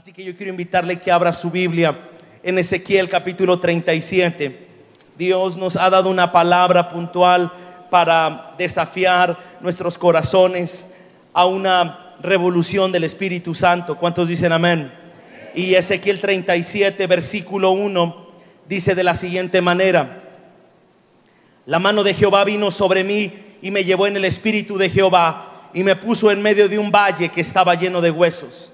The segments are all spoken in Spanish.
Así que yo quiero invitarle que abra su Biblia en Ezequiel capítulo 37. Dios nos ha dado una palabra puntual para desafiar nuestros corazones a una revolución del Espíritu Santo. ¿Cuántos dicen amén? Y Ezequiel 37, versículo 1, dice de la siguiente manera, la mano de Jehová vino sobre mí y me llevó en el Espíritu de Jehová y me puso en medio de un valle que estaba lleno de huesos.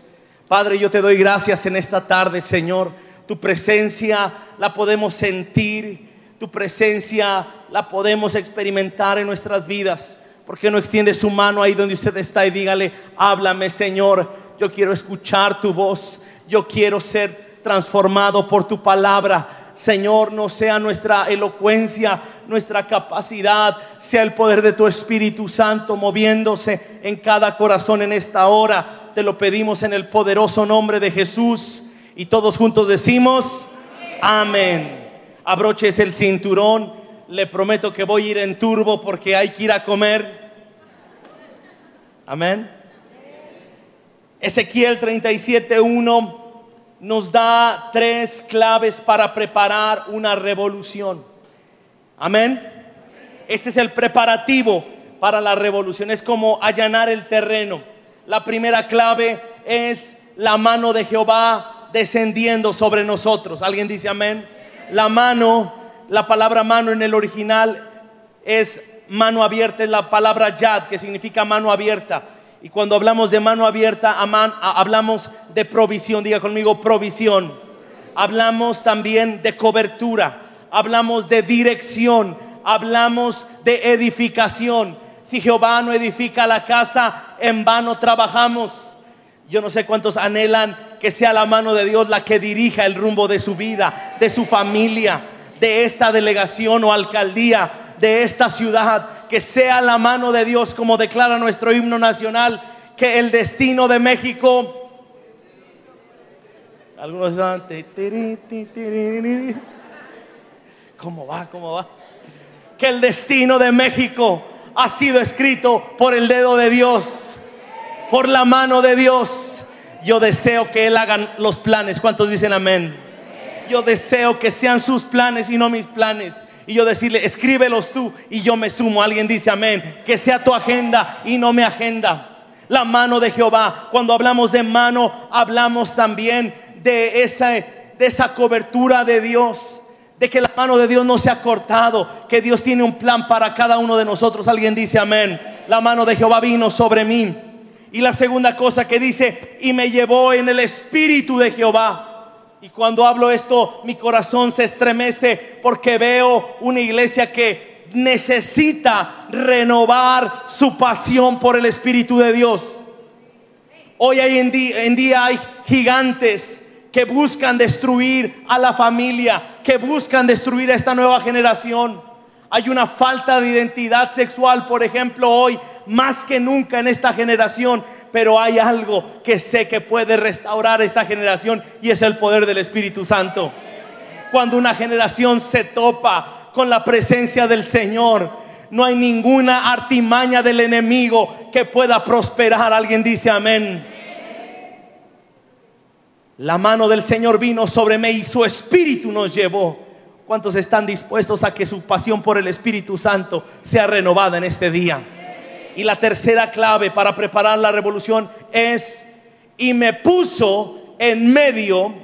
Padre, yo te doy gracias en esta tarde, Señor. Tu presencia la podemos sentir, tu presencia la podemos experimentar en nuestras vidas. ¿Por qué no extiende su mano ahí donde usted está y dígale, háblame, Señor? Yo quiero escuchar tu voz. Yo quiero ser transformado por tu palabra. Señor, no sea nuestra elocuencia, nuestra capacidad, sea el poder de tu Espíritu Santo moviéndose en cada corazón en esta hora. Te lo pedimos en el poderoso nombre de Jesús. Y todos juntos decimos, amén. Abroches el cinturón. Le prometo que voy a ir en turbo porque hay que ir a comer. Amén. Ezequiel 37.1 nos da tres claves para preparar una revolución. Amén. Este es el preparativo para la revolución. Es como allanar el terreno. La primera clave es la mano de Jehová descendiendo sobre nosotros. ¿Alguien dice amén? La mano, la palabra mano en el original es mano abierta, es la palabra yad, que significa mano abierta. Y cuando hablamos de mano abierta, hablamos de provisión. Diga conmigo, provisión. Hablamos también de cobertura. Hablamos de dirección. Hablamos de edificación. Si Jehová no edifica la casa, en vano trabajamos. Yo no sé cuántos anhelan que sea la mano de Dios la que dirija el rumbo de su vida, de su familia, de esta delegación o alcaldía, de esta ciudad que sea la mano de Dios, como declara nuestro himno nacional, que el destino de México... Algunos están... ¿Cómo va? ¿Cómo va? Que el destino de México ha sido escrito por el dedo de Dios, por la mano de Dios. Yo deseo que Él haga los planes. ¿Cuántos dicen amén? Yo deseo que sean sus planes y no mis planes y yo decirle, escríbelos tú y yo me sumo. Alguien dice amén. Que sea tu agenda y no mi agenda. La mano de Jehová. Cuando hablamos de mano, hablamos también de esa, de esa cobertura de Dios. De que la mano de Dios no se ha cortado. Que Dios tiene un plan para cada uno de nosotros. Alguien dice amén. La mano de Jehová vino sobre mí. Y la segunda cosa que dice, y me llevó en el espíritu de Jehová. Y cuando hablo esto, mi corazón se estremece porque veo una iglesia que necesita renovar su pasión por el Espíritu de Dios. Hoy en día, en día hay gigantes que buscan destruir a la familia, que buscan destruir a esta nueva generación. Hay una falta de identidad sexual, por ejemplo, hoy, más que nunca en esta generación pero hay algo que sé que puede restaurar esta generación y es el poder del Espíritu Santo. Cuando una generación se topa con la presencia del Señor, no hay ninguna artimaña del enemigo que pueda prosperar. Alguien dice amén. La mano del Señor vino sobre mí y su espíritu nos llevó. ¿Cuántos están dispuestos a que su pasión por el Espíritu Santo sea renovada en este día? Y la tercera clave para preparar la revolución es, y me puso en medio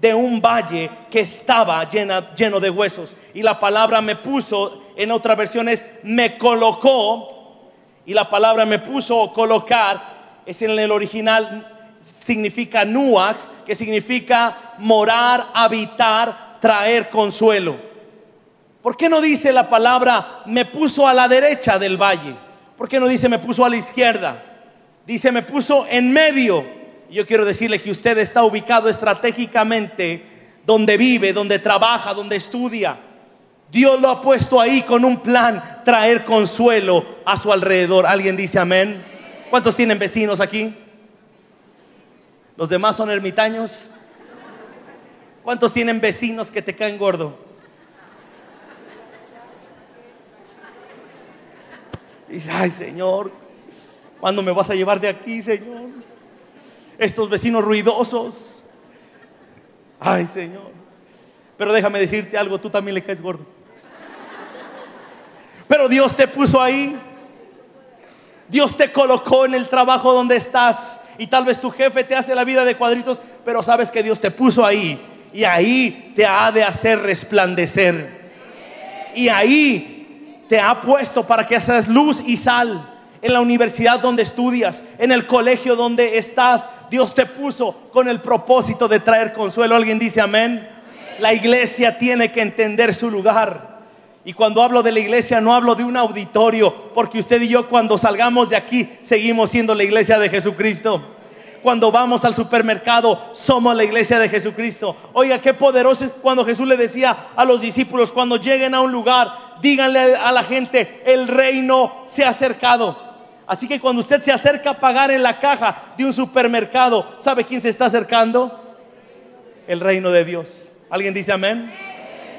de un valle que estaba lleno de huesos. Y la palabra me puso, en otra versión es, me colocó. Y la palabra me puso colocar, es en el original, significa nuach, que significa morar, habitar, traer consuelo. ¿Por qué no dice la palabra me puso a la derecha del valle? ¿Por qué no dice me puso a la izquierda? Dice me puso en medio. Yo quiero decirle que usted está ubicado estratégicamente donde vive, donde trabaja, donde estudia. Dios lo ha puesto ahí con un plan, traer consuelo a su alrededor. ¿Alguien dice amén? ¿Cuántos tienen vecinos aquí? ¿Los demás son ermitaños? ¿Cuántos tienen vecinos que te caen gordo? dice, ay Señor, ¿cuándo me vas a llevar de aquí, Señor? Estos vecinos ruidosos, Ay, Señor. Pero déjame decirte algo, tú también le caes gordo. Pero Dios te puso ahí. Dios te colocó en el trabajo donde estás. Y tal vez tu jefe te hace la vida de cuadritos, pero sabes que Dios te puso ahí. Y ahí te ha de hacer resplandecer. Y ahí te ha puesto para que seas luz y sal. En la universidad donde estudias, en el colegio donde estás, Dios te puso con el propósito de traer consuelo. ¿Alguien dice amén? La iglesia tiene que entender su lugar. Y cuando hablo de la iglesia no hablo de un auditorio, porque usted y yo cuando salgamos de aquí seguimos siendo la iglesia de Jesucristo. Cuando vamos al supermercado somos la iglesia de Jesucristo. Oiga, qué poderoso es cuando Jesús le decía a los discípulos, cuando lleguen a un lugar, díganle a la gente, el reino se ha acercado. Así que cuando usted se acerca a pagar en la caja de un supermercado, ¿sabe quién se está acercando? El reino de Dios. ¿Alguien dice amén?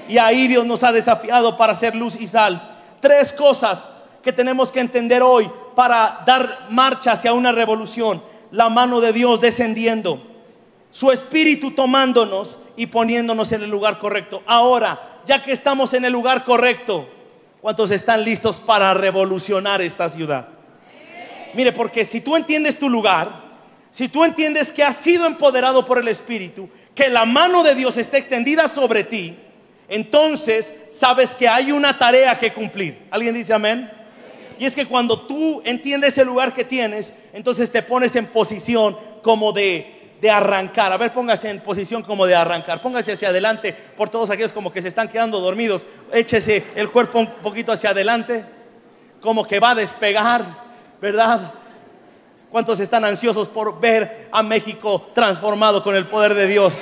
Y ahí Dios nos ha desafiado para hacer luz y sal. Tres cosas que tenemos que entender hoy para dar marcha hacia una revolución. La mano de Dios descendiendo, su espíritu tomándonos y poniéndonos en el lugar correcto. Ahora, ya que estamos en el lugar correcto, ¿cuántos están listos para revolucionar esta ciudad? Mire, porque si tú entiendes tu lugar, si tú entiendes que has sido empoderado por el Espíritu, que la mano de Dios está extendida sobre ti, entonces sabes que hay una tarea que cumplir. ¿Alguien dice amén? Y es que cuando tú entiendes el lugar que tienes, entonces te pones en posición como de, arrancar. A ver, póngase en posición como de arrancar. Póngase hacia adelante por todos aquellos como que se están quedando dormidos. Échese el cuerpo un poquito hacia adelante, como que va a despegar, ¿verdad? ¿Cuántos están ansiosos por ver a México transformado con el poder de Dios?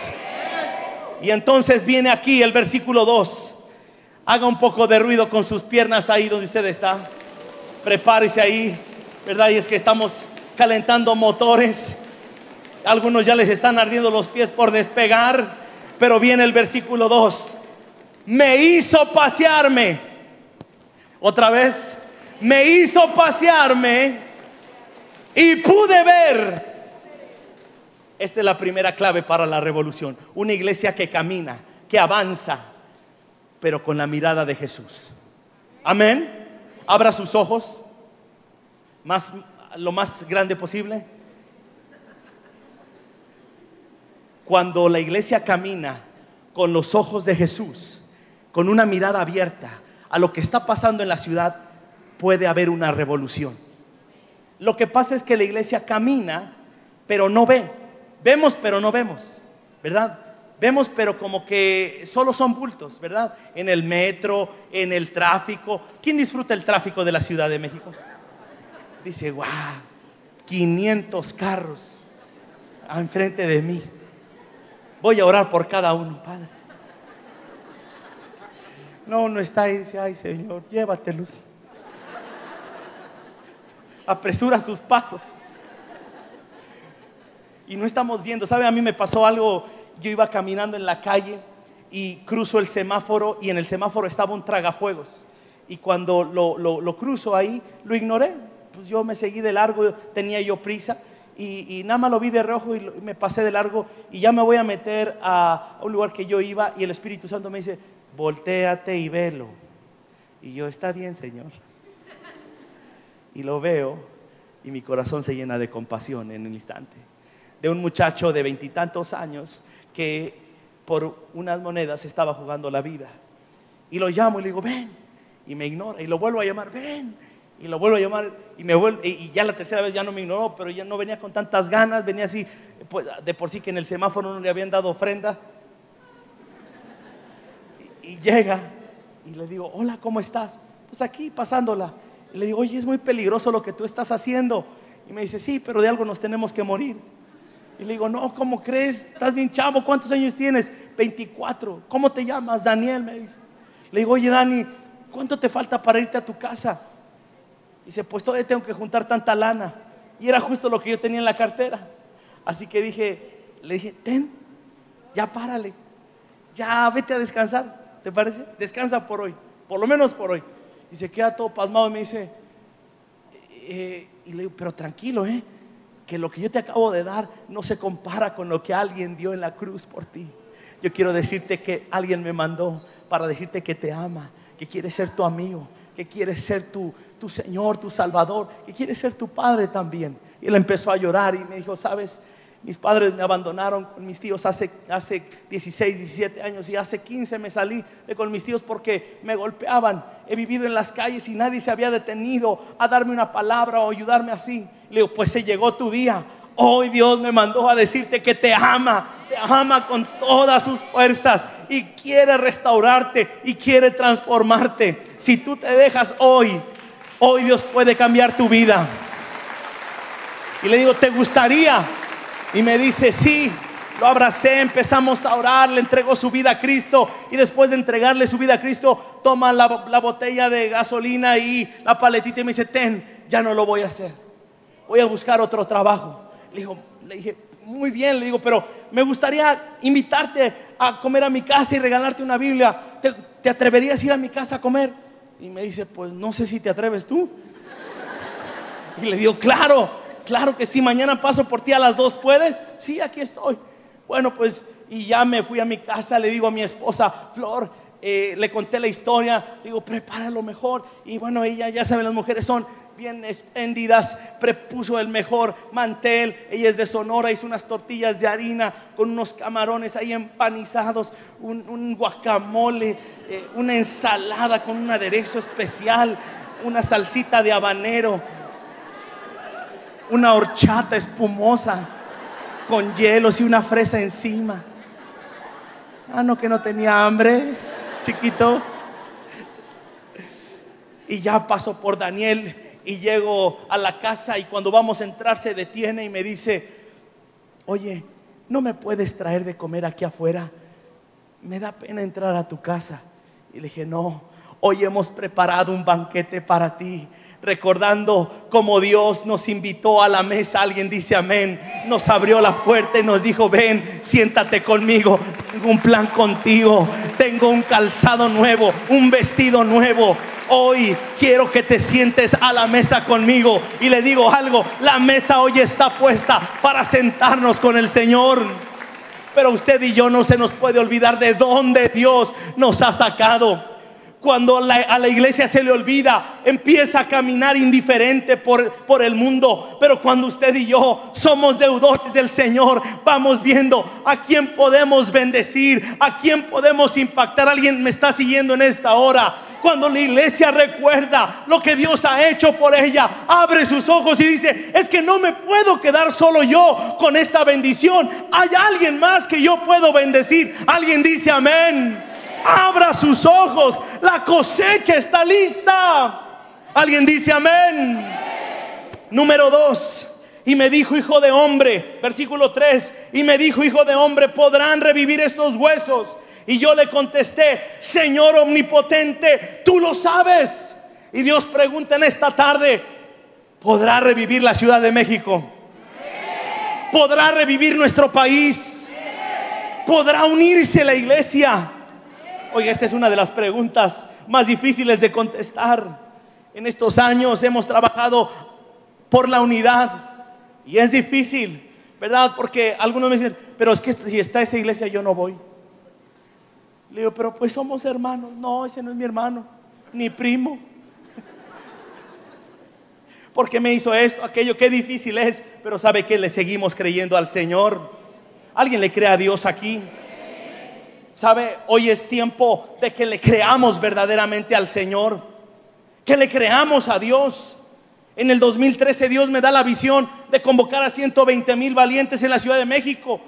Y entonces viene aquí el versículo 2. Haga un poco de ruido con sus piernas ahí donde usted está. Prepárese ahí, ¿verdad? Y es que estamos calentando motores. Algunos ya les están ardiendo los pies por despegar. Pero viene el versículo 2. Me hizo pasearme. Otra vez. Me hizo pasearme y pude ver esta es la primera clave para la revolución. Una iglesia que camina, que avanza, pero con la mirada de Jesús. Amén. Abra sus ojos más, lo más grande posible. Cuando la iglesia camina con los ojos de Jesús, con una mirada abierta a lo que está pasando en la ciudad, puede haber una revolución. Lo que pasa es que la iglesia camina, pero no ve. Vemos pero no vemos, ¿verdad? Vemos pero como que solo son bultos, ¿verdad? En el metro, en el tráfico. ¿Quién disfruta el tráfico de la Ciudad de México? Dice, wow, 500 carros enfrente de mí. Voy a orar por cada uno, Padre. No, no está ahí, dice, ay Señor, llévatelos. Apresura sus pasos y no estamos viendo. ¿Sabe? A mí me pasó algo. Yo iba caminando en la calle y cruzo el semáforo y en el semáforo estaba un tragafuegos. Y cuando lo, cruzo ahí, lo ignoré. Pues yo me seguí de largo, tenía yo prisa. Y, nada más lo vi de rojo y me pasé de largo y ya me voy a meter a, a un lugar que yo iba y el Espíritu Santo me dice, volteate y velo. Y yo, está bien, Señor. Y lo veo y mi corazón se llena de compasión en un instante de un muchacho de veintitantos años que por unas monedas estaba jugando la vida. Y lo llamo y le digo, ven. Y me ignora. Y lo vuelvo a llamar, ven. Y lo vuelvo a llamar y me vuelve, y ya la tercera vez ya no me ignoró, pero ya no venía con tantas ganas, venía así, pues, de por sí que en el semáforo no le habían dado ofrenda. Y, y llega y le digo, hola, ¿cómo estás? Pues aquí pasándola. Y le digo, oye, es muy peligroso lo que tú estás haciendo. Y me dice, sí, pero de algo nos tenemos que morir. Y le digo, no, ¿cómo crees? Estás bien chavo, ¿cuántos años tienes? 24. ¿Cómo te llamas? Daniel, me dice. Le digo, oye, Dani, ¿cuánto te falta para irte a tu casa? Y dice, pues todavía tengo que juntar tanta lana. Y era justo lo que yo tenía en la cartera. Así que dije, le dije, ten, ya párale. Ya vete a descansar. ¿Te parece? Descansa por hoy. Por lo menos por hoy. Y se queda todo pasmado y me dice, eh, y le digo, pero tranquilo, ¿eh? Que lo que yo te acabo de dar no se compara con lo que alguien dio en la cruz por ti. Yo quiero decirte que alguien me mandó para decirte que te ama, que quiere ser tu amigo, que quiere ser tu, tu Señor, tu Salvador, que quiere ser tu Padre también. Y él empezó a llorar y me dijo, sabes, mis padres me abandonaron con mis tíos hace, hace 16, 17 años y hace 15 me salí de con mis tíos porque me golpeaban. He vivido en las calles y nadie se había detenido a darme una palabra o ayudarme así. Le digo, pues se llegó tu día. Hoy Dios me mandó a decirte que te ama, te ama con todas sus fuerzas y quiere restaurarte y quiere transformarte. Si tú te dejas hoy, hoy Dios puede cambiar tu vida. Y le digo, ¿te gustaría? Y me dice, sí, lo abracé, empezamos a orar, le entregó su vida a Cristo y después de entregarle su vida a Cristo, toma la, botella de gasolina y la paletita y me dice, ten, ya no lo voy a hacer, voy a buscar otro trabajo. Le, digo, le dije, muy bien, le digo, pero me gustaría invitarte a comer a mi casa y regalarte una Biblia. ¿Te, te atreverías a ir a mi casa a comer? Y me dice, pues no sé si te atreves tú. Y le digo, claro, Claro que sí, mañana paso por ti a las dos, ¿puedes? Sí, aquí estoy. Bueno, pues, y ya me fui a mi casa, le digo a mi esposa, Flor, eh, le conté la historia, digo, prepara lo mejor. Y bueno, ella, ya saben, las mujeres son bien espléndidas, prepuso el mejor mantel, ella es de Sonora, hizo unas tortillas de harina con unos camarones ahí empanizados, un, guacamole, eh, una ensalada con un aderezo especial, una salsita de habanero una horchata espumosa con hielos y una fresa encima. Ah, no, que no tenía hambre, chiquito. Y ya paso por Daniel y llego a la casa y cuando vamos a entrar se detiene y me dice, oye, ¿no me puedes traer de comer aquí afuera? Me da pena entrar a tu casa. Y le dije, no, hoy hemos preparado un banquete para ti recordando cómo Dios nos invitó a la mesa. Alguien dice amén. Nos abrió la puerta y nos dijo, ven, siéntate conmigo. Tengo un plan contigo. Tengo un calzado nuevo, un vestido nuevo. Hoy quiero que te sientes a la mesa conmigo. Y le digo algo, la mesa hoy está puesta para sentarnos con el Señor. Pero usted y yo no se nos puede olvidar de dónde Dios nos ha sacado cuando a la iglesia se le olvida, empieza a caminar indiferente por, por el mundo. Pero cuando usted y yo somos deudores del Señor, vamos viendo a quién podemos bendecir, a quién podemos impactar. Alguien me está siguiendo en esta hora cuando la iglesia recuerda lo que Dios ha hecho por ella, abre sus ojos y dice, es que no me puedo quedar solo yo con esta bendición. Hay alguien más que yo puedo bendecir. Alguien dice amén abra sus ojos, la cosecha está lista. Alguien dice amén. Número dos. Y me dijo, hijo de hombre, versículo 3, y me dijo, hijo de hombre, ¿podrán revivir estos huesos? Y yo le contesté, Señor omnipotente, tú lo sabes. Y Dios pregunta en esta tarde, ¿podrá revivir la Ciudad de México? ¿Podrá revivir nuestro país? ¿Podrá unirse la iglesia? Oye, esta es una de las preguntas más difíciles de contestar. En estos años hemos trabajado por la unidad y es difícil, ¿verdad? Porque algunos me dicen, pero es que si está esa iglesia yo no voy. Le digo, pero pues somos hermanos. No, ese no es mi hermano, ni primo. Porque me hizo esto, aquello, qué difícil es, pero sabe que le seguimos creyendo al Señor. ¿Alguien le cree a Dios aquí? ¿Sabe? Hoy es tiempo de que le creamos verdaderamente al Señor. Que le creamos a Dios. En el 2013 Dios me da la visión de convocar a 120 mil valientes en la Ciudad de México.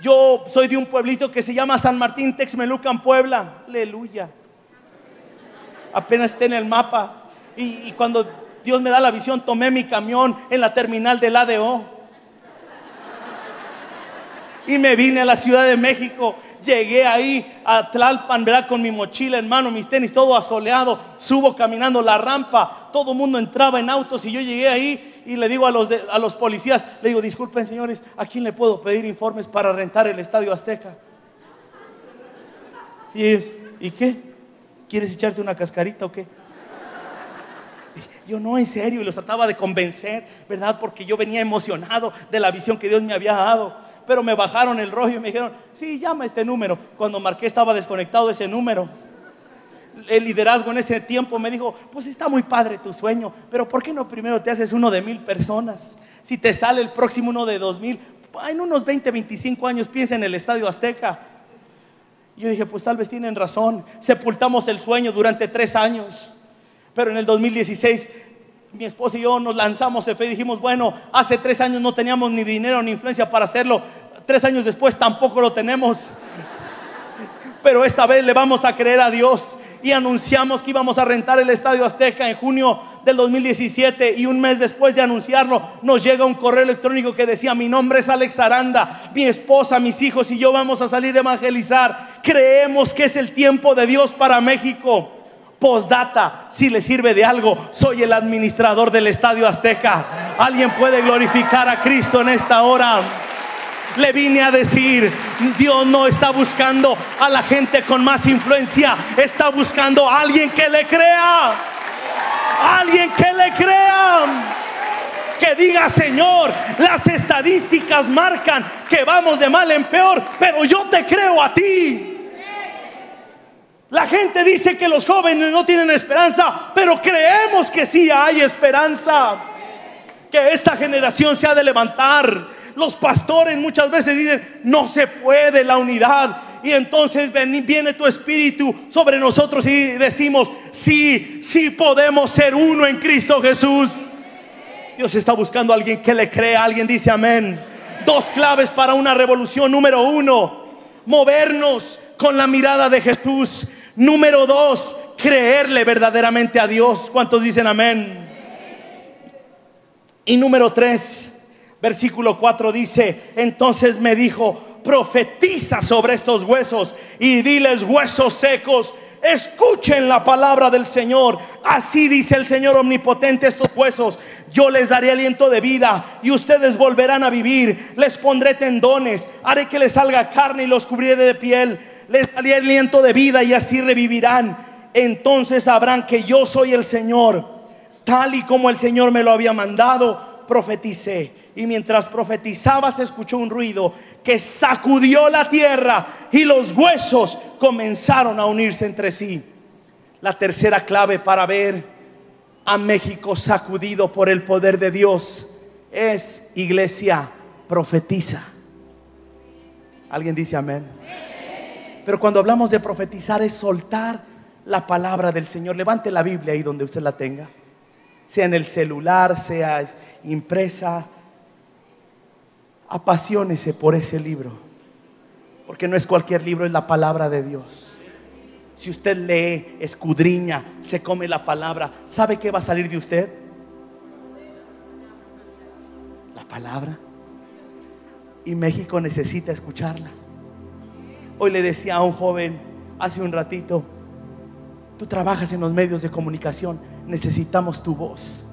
Yo soy de un pueblito que se llama San Martín Texmelucan, Puebla. Aleluya. Apenas está en el mapa. Y, y cuando Dios me da la visión, tomé mi camión en la terminal del ADO. Y me vine a la Ciudad de México Llegué ahí a Tlalpan, ¿verdad? Con mi mochila en mano, mis tenis, todo asoleado. Subo caminando la rampa. Todo el mundo entraba en autos y yo llegué ahí y le digo a los, a los policías, le digo, disculpen señores, ¿a quién le puedo pedir informes para rentar el Estadio Azteca? Y ellos, ¿y qué? ¿Quieres echarte una cascarita o qué? Yo no, en serio, y los trataba de convencer, ¿verdad? Porque yo venía emocionado de la visión que Dios me había dado. Pero me bajaron el rollo y me dijeron, sí, llama este número. Cuando marqué estaba desconectado ese número. El liderazgo en ese tiempo me dijo, pues está muy padre tu sueño, pero ¿por qué no primero te haces uno de mil personas? Si te sale el próximo uno de dos mil, en unos 20, 25 años piensa en el Estadio Azteca. Yo dije, pues tal vez tienen razón. Sepultamos el sueño durante tres años. Pero en el 2016 mi esposa y yo nos lanzamos de fe y dijimos, bueno, hace tres años no teníamos ni dinero ni influencia para hacerlo. Tres años después tampoco lo tenemos. Pero esta vez le vamos a creer a Dios y anunciamos que íbamos a rentar el Estadio Azteca en junio del 2017 y un mes después de anunciarlo nos llega un correo electrónico que decía mi nombre es Alex Aranda, mi esposa, mis hijos y yo vamos a salir a evangelizar. Creemos que es el tiempo de Dios para México. Postdata, si le sirve de algo, soy el administrador del Estadio Azteca. Alguien puede glorificar a Cristo en esta hora. Le vine a decir, Dios no está buscando a la gente con más influencia, está buscando a alguien que le crea. Alguien que le crea. Que diga, Señor, las estadísticas marcan que vamos de mal en peor, pero yo te creo a ti. La gente dice que los jóvenes no tienen esperanza, pero creemos que sí hay esperanza. Que esta generación se ha de levantar. Los pastores muchas veces dicen, no se puede la unidad. Y entonces viene tu espíritu sobre nosotros y decimos, sí, sí podemos ser uno en Cristo Jesús. Dios está buscando a alguien que le crea. Alguien dice amén. Dos claves para una revolución. Número uno, movernos con la mirada de Jesús. Número dos, creerle verdaderamente a Dios. ¿Cuántos dicen amén? Y número tres, versículo 4 dice, entonces me dijo, profetiza sobre estos huesos y diles huesos secos, escuchen la palabra del Señor. Así dice el Señor omnipotente estos huesos. Yo les daré aliento de vida y ustedes volverán a vivir. Les pondré tendones, haré que les salga carne y los cubriré de piel les daré aliento de vida y así revivirán. Entonces sabrán que yo soy el Señor, tal y como el Señor me lo había mandado, profeticé. Y mientras profetizaba se escuchó un ruido que sacudió la tierra y los huesos comenzaron a unirse entre sí. La tercera clave para ver a México sacudido por el poder de Dios es, iglesia, profetiza. ¿Alguien dice amén? Pero cuando hablamos de profetizar es soltar la palabra del Señor. Levante la Biblia ahí donde usted la tenga. Sea en el celular, sea impresa. Apasionese por ese libro. Porque no es cualquier libro, es la palabra de Dios. Si usted lee, escudriña, se come la palabra, ¿sabe qué va a salir de usted? La palabra. Y México necesita escucharla. Hoy le decía a un joven hace un ratito, tú trabajas en los medios de comunicación, necesitamos tu voz.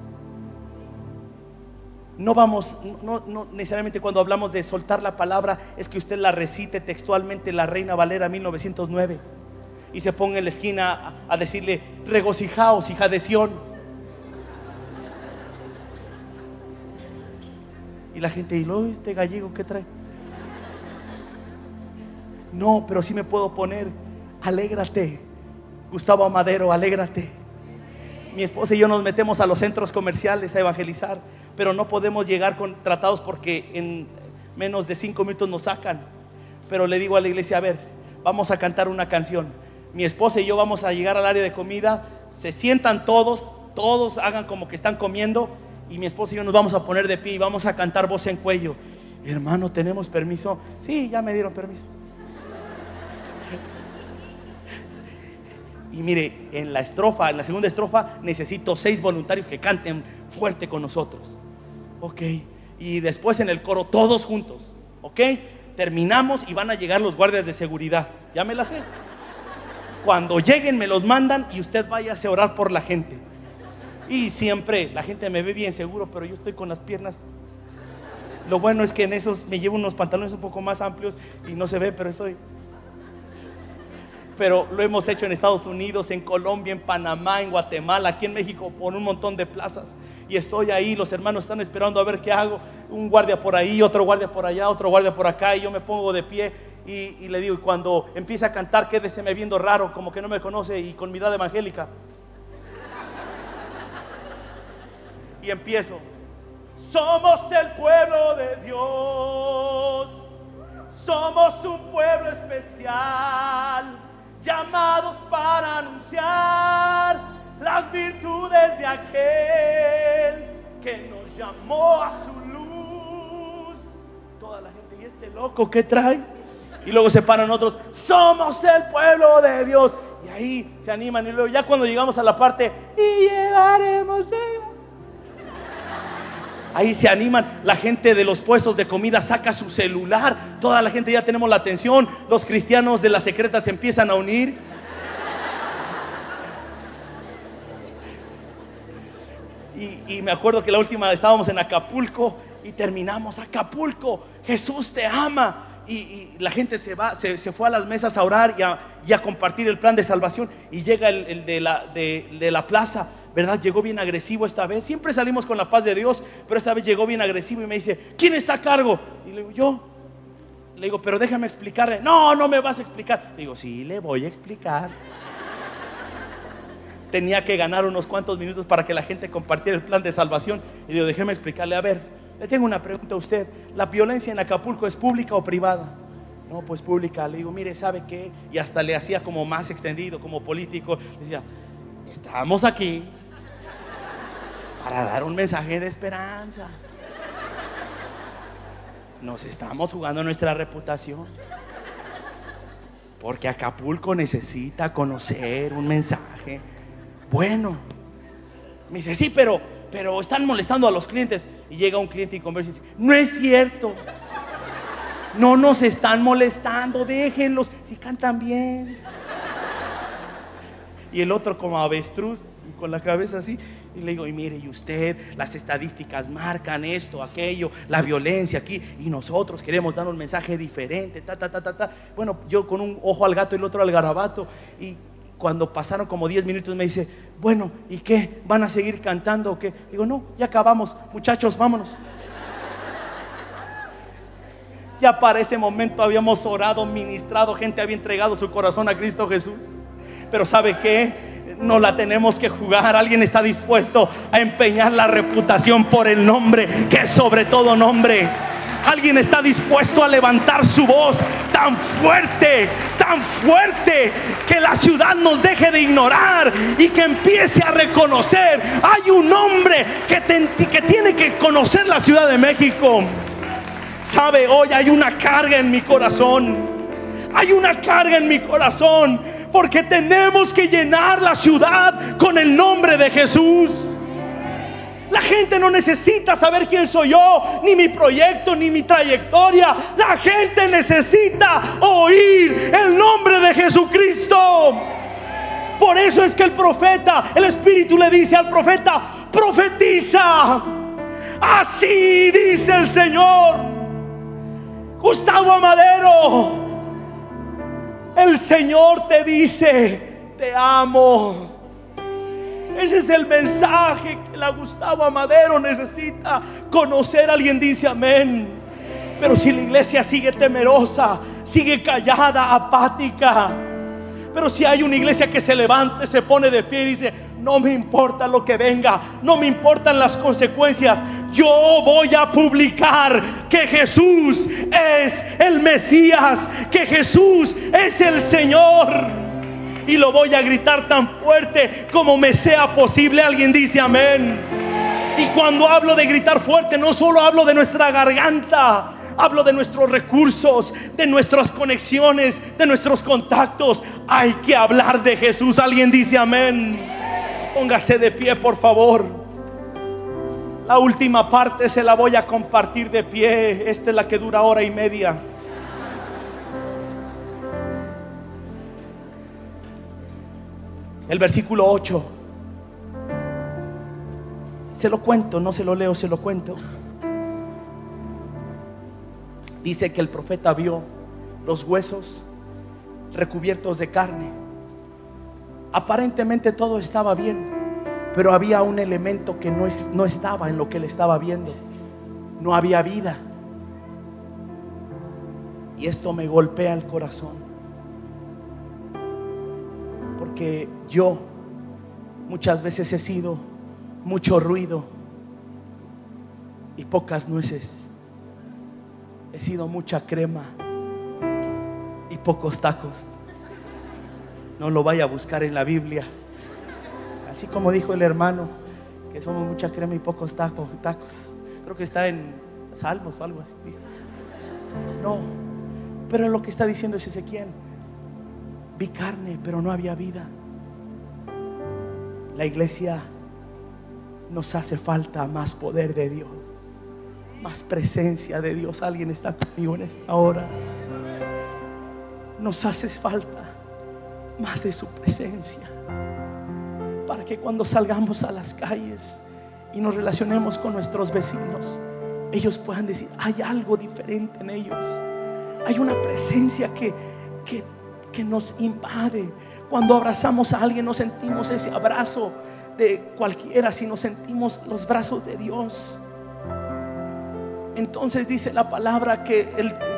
No vamos, no, necesariamente cuando hablamos de soltar la palabra es que usted la recite textualmente la Reina Valera 1909 y se ponga en la esquina a, decirle, regocijaos, hija de Sión. Y la gente, ¿y lo este gallego qué trae? No, pero sí me puedo poner, alégrate. Gustavo Amadero, alégrate. Mi esposa y yo nos metemos a los centros comerciales a evangelizar, pero no podemos llegar con tratados porque en menos de cinco minutos nos sacan. Pero le digo a la iglesia, a ver, vamos a cantar una canción. Mi esposa y yo vamos a llegar al área de comida, se sientan todos, todos hagan como que están comiendo y mi esposa y yo nos vamos a poner de pie y vamos a cantar voz en cuello. Hermano, ¿tenemos permiso? Sí, ya me dieron permiso. Y mire, en la estrofa, en la segunda estrofa, necesito seis voluntarios que canten fuerte con nosotros. Ok. Y después en el coro, todos juntos. Ok. Terminamos y van a llegar los guardias de seguridad. Ya me la sé. Cuando lleguen, me los mandan y usted vaya a orar por la gente. Y siempre la gente me ve bien seguro, pero yo estoy con las piernas. Lo bueno es que en esos me llevo unos pantalones un poco más amplios y no se ve, pero estoy pero lo hemos hecho en Estados Unidos, en Colombia, en Panamá, en Guatemala, aquí en México, por un montón de plazas. y estoy ahí, los hermanos están esperando a ver qué hago, un guardia por ahí, otro guardia por allá, otro guardia por acá, y yo me pongo de pie y, le digo, y cuando empieza a cantar, me viendo raro, como que no me conoce y con mirada evangélica. Y empiezo, somos el pueblo de Dios, somos un pueblo especial, llamados para anunciar las virtudes de aquel que nos llamó a su luz. Toda la gente, ¿y este loco qué trae? Y luego se paran otros, somos el pueblo de Dios. Y ahí se animan. Y luego ya cuando llegamos a la parte, y llevaremos Ahí se animan, la gente de los puestos de comida saca su celular, toda la gente ya tenemos la atención, los cristianos de las secretas se empiezan a unir. Y, me acuerdo que la última estábamos en Acapulco y terminamos, Acapulco, Jesús te ama. Y, la gente se va, se, fue a las mesas a orar y a, compartir el plan de salvación. Y llega el, de, la, de, la plaza, ¿verdad? Llegó bien agresivo esta vez. Siempre salimos con la paz de Dios, pero esta vez llegó bien agresivo y me dice, ¿quién está a cargo? Y le digo, yo. Le digo, pero déjame explicarle. No, no me vas a explicar. Le digo, sí, le voy a explicar tenía que ganar unos cuantos minutos para que la gente compartiera el plan de salvación. Y yo déjeme explicarle, a ver, le tengo una pregunta a usted. ¿La violencia en Acapulco es pública o privada? No, pues pública. Le digo, mire, ¿sabe qué? Y hasta le hacía como más extendido, como político. Le decía, estamos aquí para dar un mensaje de esperanza. Nos estamos jugando nuestra reputación. Porque Acapulco necesita conocer un mensaje bueno. Me dice, sí, pero, pero están molestando a los clientes. Y llega un cliente y conversa y dice, no es cierto. No nos están molestando, déjenlos, si cantan bien. Y el otro como avestruz, y con la cabeza así. Y le digo, y mire, y usted, las estadísticas marcan esto, aquello, la violencia aquí, y nosotros queremos dar un mensaje diferente, ta, ta, ta, ta, ta. Bueno, yo con un ojo al gato y el otro al garabato, y cuando pasaron como 10 minutos me dice, bueno, ¿y qué? ¿Van a seguir cantando o qué? Digo, no, ya acabamos, muchachos, vámonos. Ya para ese momento habíamos orado, ministrado, gente había entregado su corazón a Cristo Jesús. Pero ¿sabe qué? No la tenemos que jugar. Alguien está dispuesto a empeñar la reputación por el nombre, que es sobre todo nombre. Alguien está dispuesto a levantar su voz tan fuerte, tan fuerte, que la ciudad nos deje de ignorar y que empiece a reconocer. Hay un hombre que, que tiene que conocer la Ciudad de México. Sabe, hoy hay una carga en mi corazón. Hay una carga en mi corazón porque tenemos que llenar la ciudad con el nombre de Jesús. La gente no necesita saber quién soy yo, ni mi proyecto, ni mi trayectoria. La gente necesita oír el nombre de Jesucristo. Por eso es que el profeta, el Espíritu le dice al profeta, profetiza. Así dice el Señor. Gustavo Amadero, el Señor te dice, te amo. Ese es el mensaje que la Gustavo Amadero necesita conocer. Alguien dice amén. Pero si la iglesia sigue temerosa, sigue callada, apática. Pero si hay una iglesia que se levante, se pone de pie y dice, no me importa lo que venga, no me importan las consecuencias. Yo voy a publicar que Jesús es el Mesías, que Jesús es el Señor y lo voy a gritar tan fuerte como me sea posible. Alguien dice amén. Y cuando hablo de gritar fuerte, no solo hablo de nuestra garganta, hablo de nuestros recursos, de nuestras conexiones, de nuestros contactos. Hay que hablar de Jesús. Alguien dice amén. Póngase de pie, por favor. La última parte se la voy a compartir de pie. Esta es la que dura hora y media. el versículo 8. Se lo cuento, no se lo leo, se lo cuento. Dice que el profeta vio los huesos recubiertos de carne. Aparentemente todo estaba bien. Pero había un elemento que no, no estaba en lo que él estaba viendo. No había vida. Y esto me golpea el corazón. Porque yo muchas veces he sido mucho ruido y pocas nueces. He sido mucha crema y pocos tacos. No lo vaya a buscar en la Biblia. Así como dijo el hermano, que somos mucha crema y pocos tacos. tacos. Creo que está en Salmos o algo así. No, pero lo que está diciendo es Ezequiel. Vi carne, pero no había vida. La iglesia nos hace falta más poder de Dios, más presencia de Dios. Alguien está conmigo en esta hora. Nos hace falta más de su presencia para que cuando salgamos a las calles y nos relacionemos con nuestros vecinos, ellos puedan decir, hay algo diferente en ellos. Hay una presencia que, que, que nos invade. Cuando abrazamos a alguien, no sentimos ese abrazo de cualquiera, sino sentimos los brazos de Dios. Entonces dice la palabra que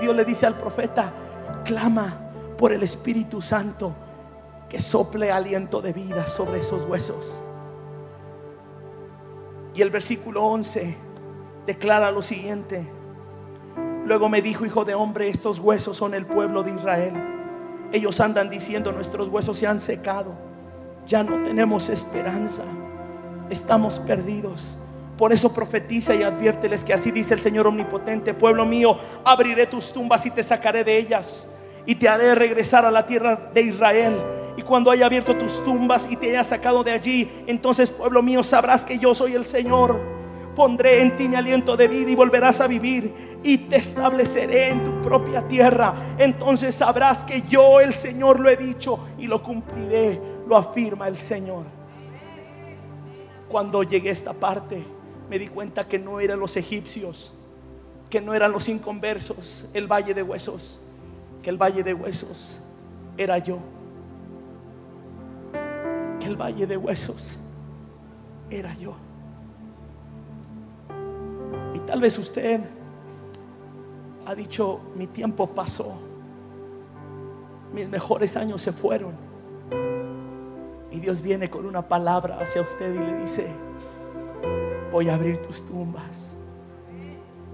Dios le dice al profeta, clama por el Espíritu Santo que sople aliento de vida sobre esos huesos. Y el versículo 11 declara lo siguiente. Luego me dijo, hijo de hombre, estos huesos son el pueblo de Israel. Ellos andan diciendo, nuestros huesos se han secado ya no tenemos esperanza, estamos perdidos. Por eso profetiza y adviérteles que así dice el Señor omnipotente, pueblo mío, abriré tus tumbas y te sacaré de ellas y te haré regresar a la tierra de Israel. Y cuando haya abierto tus tumbas y te haya sacado de allí, entonces pueblo mío sabrás que yo soy el Señor. Pondré en ti mi aliento de vida y volverás a vivir y te estableceré en tu propia tierra. Entonces sabrás que yo el Señor lo he dicho y lo cumpliré lo afirma el Señor. Cuando llegué a esta parte, me di cuenta que no eran los egipcios, que no eran los inconversos, el valle de huesos, que el valle de huesos era yo. Que el valle de huesos era yo. Y tal vez usted ha dicho, mi tiempo pasó, mis mejores años se fueron. Y Dios viene con una palabra hacia usted y le dice, voy a abrir tus tumbas,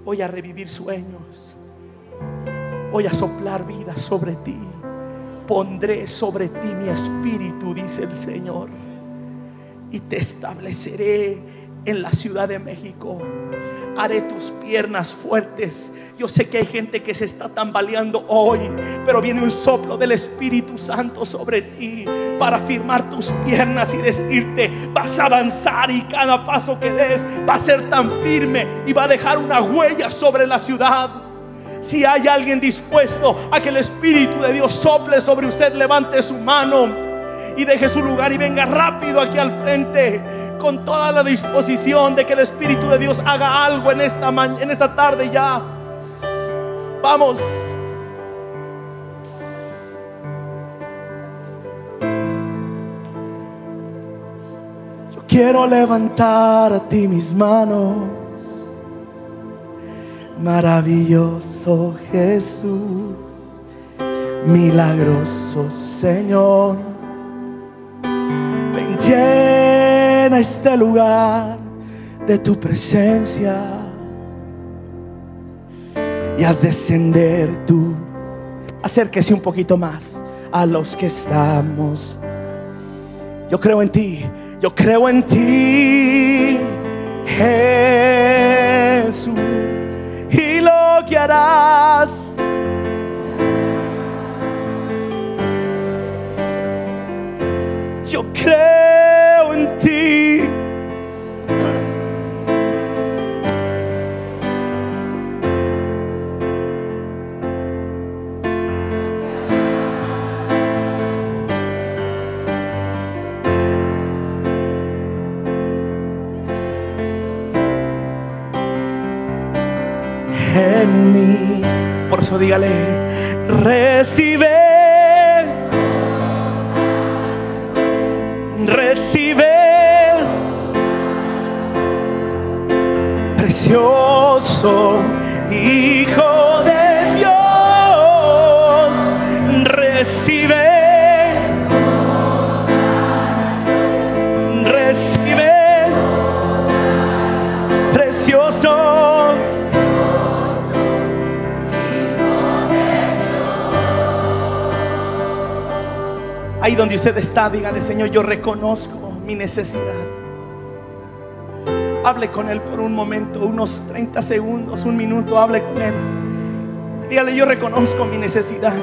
voy a revivir sueños, voy a soplar vida sobre ti, pondré sobre ti mi espíritu, dice el Señor, y te estableceré en la Ciudad de México. Haré tus piernas fuertes yo sé que hay gente que se está tambaleando hoy, pero viene un soplo del Espíritu Santo sobre ti para firmar tus piernas y decirte, vas a avanzar y cada paso que des va a ser tan firme y va a dejar una huella sobre la ciudad. Si hay alguien dispuesto a que el Espíritu de Dios sople sobre usted, levante su mano y deje su lugar y venga rápido aquí al frente con toda la disposición de que el Espíritu de Dios haga algo en esta, en esta tarde ya. Vamos. Yo quiero levantar a ti mis manos. Maravilloso Jesús, milagroso Señor. Ven llena este lugar de tu presencia y haz descender tú. Acérquese un poquito más a los que estamos. Yo creo en ti, yo creo en ti, Jesús, harás. Yo creo dígale, recibe, Ahí donde usted está, dígale, Señor, yo reconozco mi necesidad. Hable con Él por un momento, unos 30 segundos, un minuto, hable con Él. Dígale, yo reconozco mi necesidad.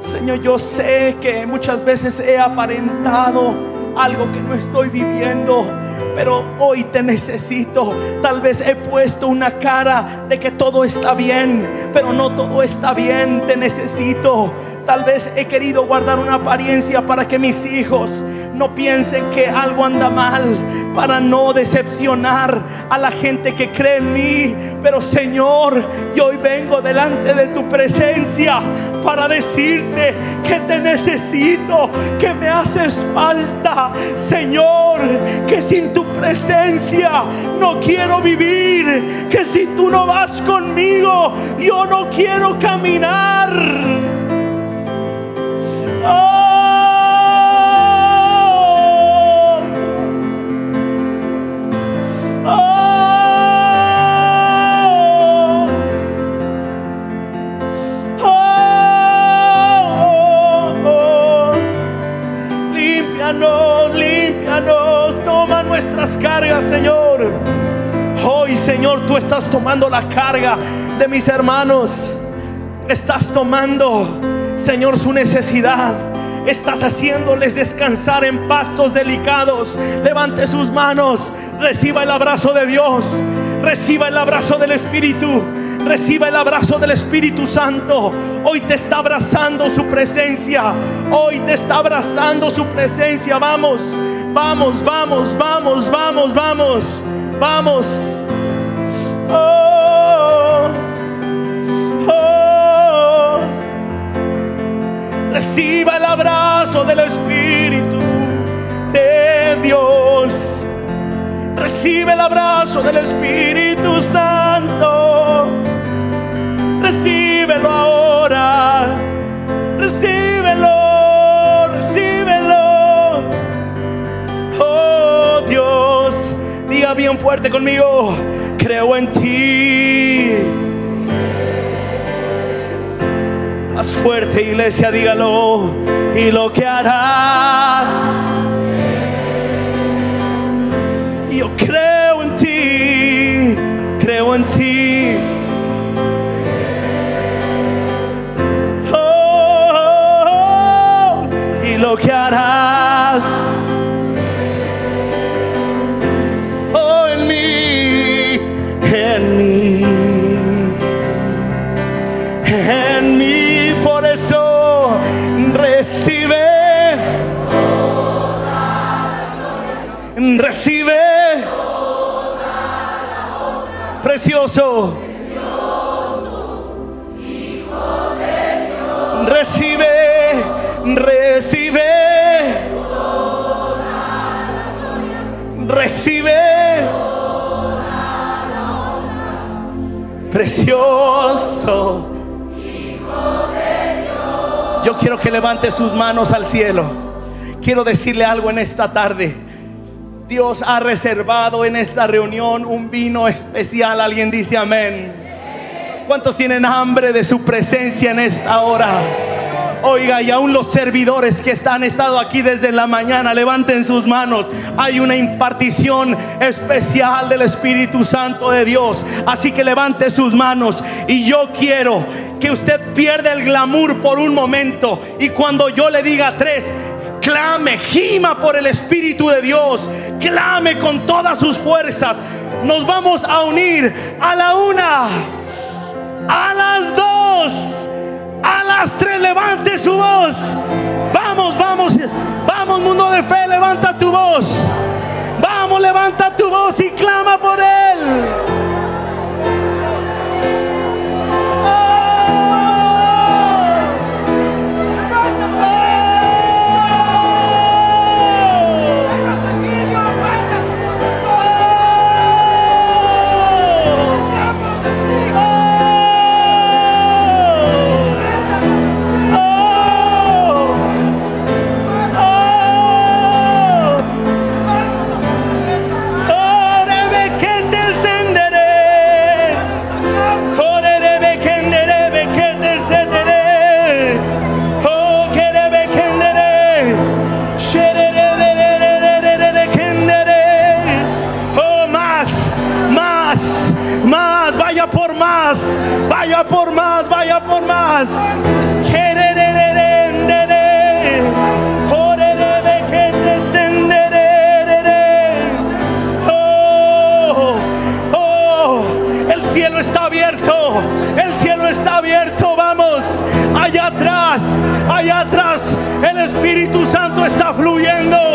Señor, yo sé que muchas veces he aparentado algo que no estoy viviendo pero hoy te necesito. Tal vez he puesto una cara de que todo está bien, pero no todo está bien. Te necesito. Tal vez he querido guardar una apariencia para que mis hijos no piensen que algo anda mal, para no decepcionar a la gente que cree en mí. Pero Señor, yo hoy vengo delante de tu presencia para decirte que te necesito, que me haces falta. Señor, que sin tu presencia no quiero vivir, que si tú no vas conmigo, yo no quiero caminar. Estás tomando la carga de mis hermanos. Estás tomando, Señor, su necesidad. Estás haciéndoles descansar en pastos delicados. Levante sus manos. Reciba el abrazo de Dios. Reciba el abrazo del Espíritu. Reciba el abrazo del Espíritu Santo. Hoy te está abrazando su presencia. Hoy te está abrazando su presencia. Vamos. Vamos, vamos, vamos, vamos, vamos, vamos. Oh, Reciba el abrazo del Espíritu de Dios. Recibe el abrazo del Espíritu Santo. Recíbelo ahora. Recíbelo. bien fuerte conmigo, creo en ti. Fuerte iglesia, dígalo. Y lo que harás. Yo creo en ti, creo en ti. Oh, oh, oh, y lo que harás. Yo quiero que levante sus manos al cielo. Quiero decirle algo en esta tarde. Dios ha reservado en esta reunión un vino especial. Alguien dice amén. ¿Cuántos tienen hambre de su presencia en esta hora? Oiga, y aún los servidores que están estado aquí desde la mañana, levanten sus manos. Hay una impartición especial del Espíritu Santo de Dios. Así que levante sus manos. Y yo quiero que usted pierda el glamour por un momento. Y cuando yo le diga tres, clame, gima por el Espíritu de Dios. Clame con todas sus fuerzas. Nos vamos a unir a la una, a las dos a las tres levante Vamos, vamos, vamos, mundo de fe, levanta tu voz. Vamos, levanta tu voz y clama por él. Está fluyendo.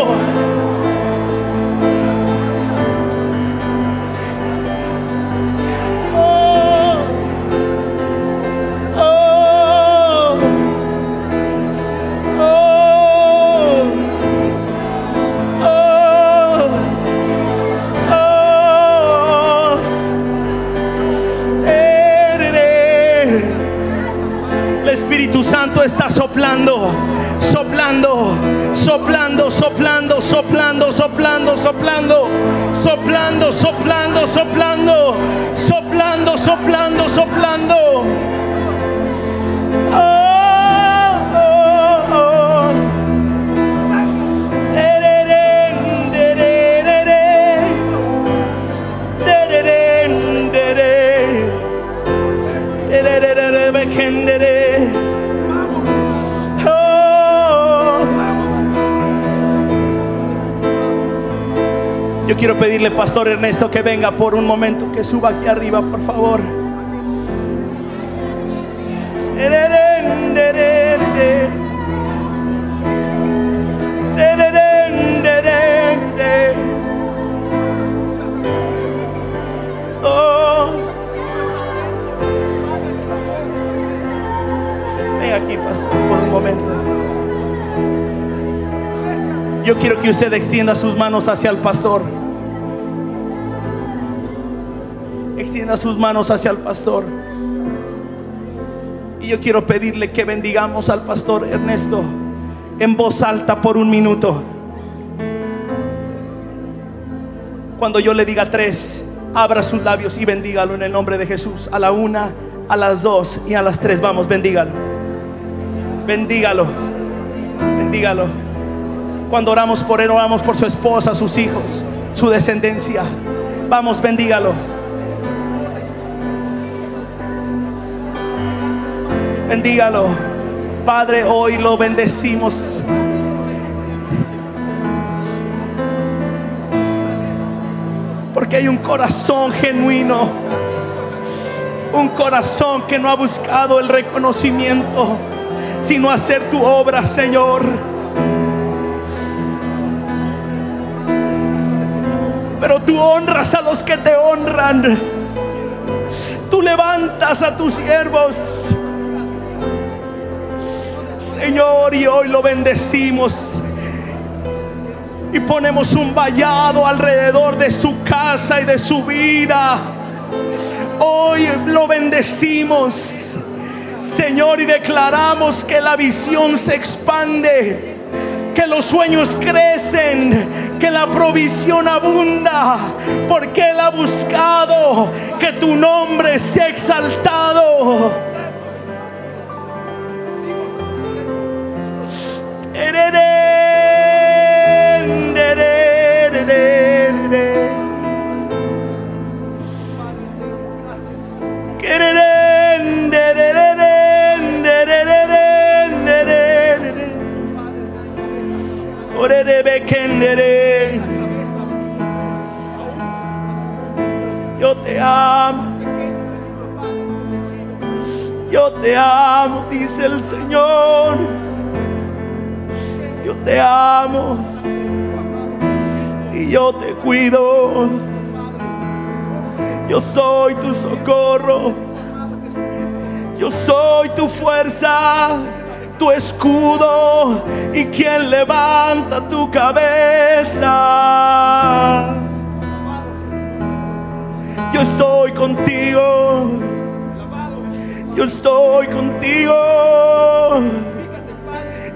Pastor Ernesto, que venga por un momento, que suba aquí arriba, por favor. Oh. Aquí, pastor, por un momento. Yo quiero que usted extienda sus manos hacia el pastor. Extienda sus manos hacia el pastor. Y yo quiero pedirle que bendigamos al pastor Ernesto en voz alta por un minuto. Cuando yo le diga tres, abra sus labios y bendígalo en el nombre de Jesús. A la una, a las dos y a las tres. Vamos, bendígalo. Bendígalo. Bendígalo. Cuando oramos por él, oramos por su esposa, sus hijos, su descendencia. Vamos, bendígalo. Bendígalo. Padre, hoy lo bendecimos. Porque hay un corazón genuino. Un corazón que no ha buscado el reconocimiento, sino hacer tu obra, Señor. Pero tú honras a los que te honran. Tú levantas a tus siervos. Señor, y hoy lo bendecimos. Y ponemos un vallado alrededor de su casa y de su vida. Hoy lo bendecimos, Señor, y declaramos que la visión se expande, que los sueños crecen, que la provisión abunda, porque Él ha buscado que tu nombre sea exaltado. Yo te amo. Dice el Señor. Te amo y yo te cuido. Yo soy tu socorro. Yo soy tu fuerza, tu escudo y quien levanta tu cabeza. Yo estoy contigo. Yo estoy contigo.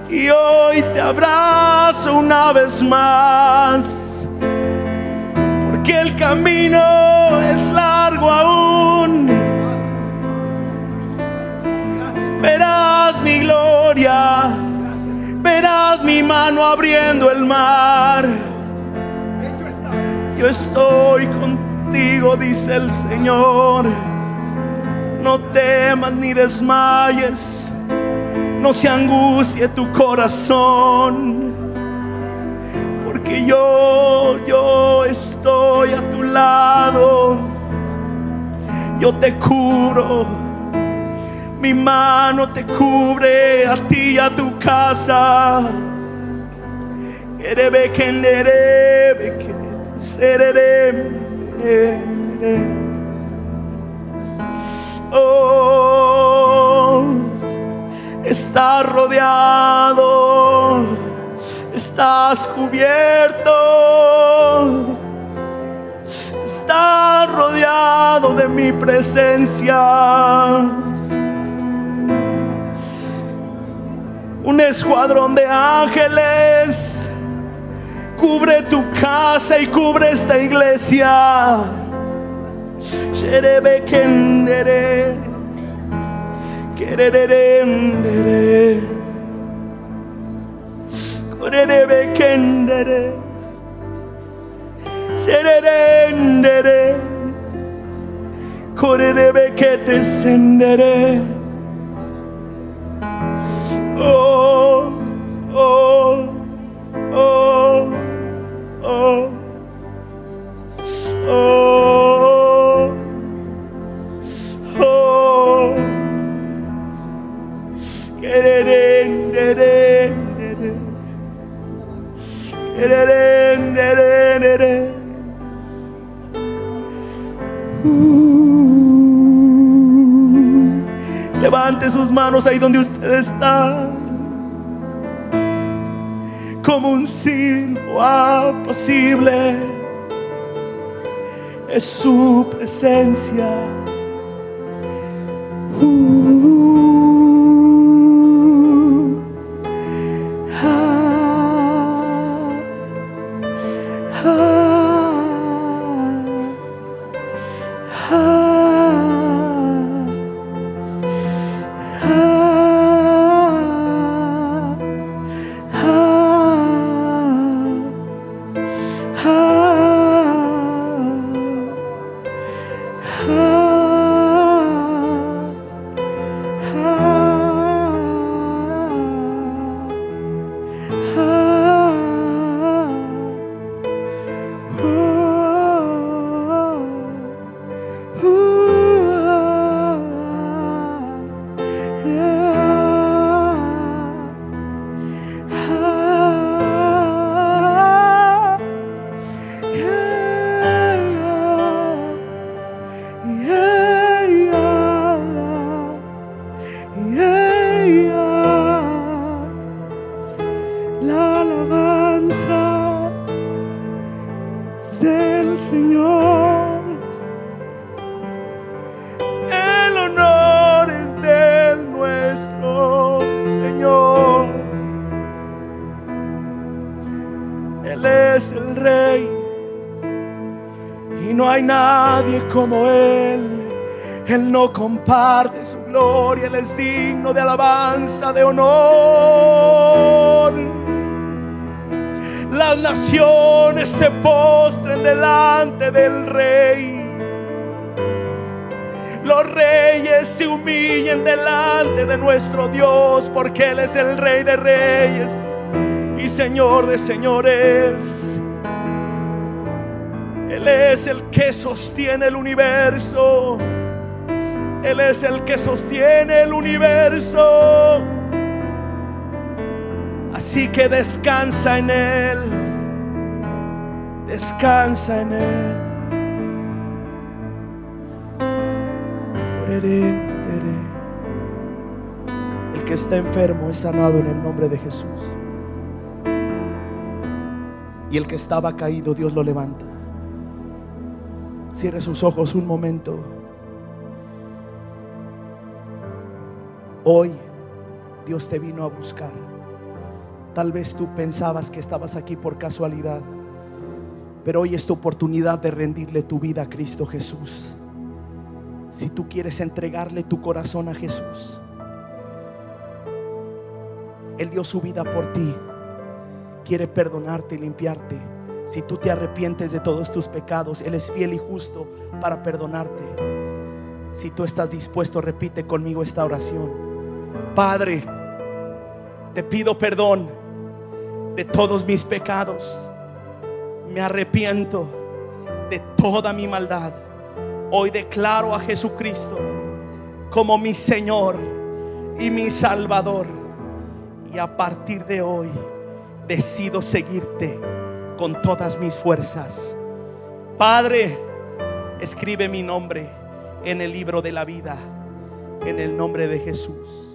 Y hoy te abrazo una vez más. Porque el camino es largo aún. Verás mi gloria. Verás mi mano abriendo el mar. Yo estoy contigo, dice el Señor. No temas ni desmayes no se angustie tu corazón, porque yo, yo estoy a tu lado, yo te curo, Mi mano te cubre a ti y a tu casa. Oh, estás rodeado, estás cubierto, estás rodeado de mi presencia. Un escuadrón de ángeles cubre tu casa y cubre esta iglesia. Kerererendere Korerebekendere Şererendere Korerebeketesendere Korerebeketesendere ahí donde usted está. Como un silbo apacible es su presencia. Comparte su gloria, Él es digno de alabanza, de honor. Las naciones se postren delante del Rey. Los reyes se humillen delante de nuestro Dios, porque Él es el Rey de reyes y Señor de señores. Él es el que sostiene el universo. Él es el que sostiene el universo. Así que descansa en Él. Descansa en Él. El que está enfermo es sanado en el nombre de Jesús. Y el que estaba caído, Dios lo levanta. Cierre sus ojos un momento. Hoy Dios te vino a buscar. Tal vez tú pensabas que estabas aquí por casualidad, pero hoy es tu oportunidad de rendirle tu vida a Cristo Jesús. Si tú quieres entregarle tu corazón a Jesús, Él dio su vida por ti. Quiere perdonarte y limpiarte. Si tú te arrepientes de todos tus pecados, Él es fiel y justo para perdonarte. Si tú estás dispuesto, repite conmigo esta oración. Padre, te pido perdón de todos mis pecados. Me arrepiento de toda mi maldad. Hoy declaro a Jesucristo como mi Señor y mi Salvador. Y a partir de hoy decido seguirte con todas mis fuerzas. Padre, escribe mi nombre en el libro de la vida, en el nombre de Jesús.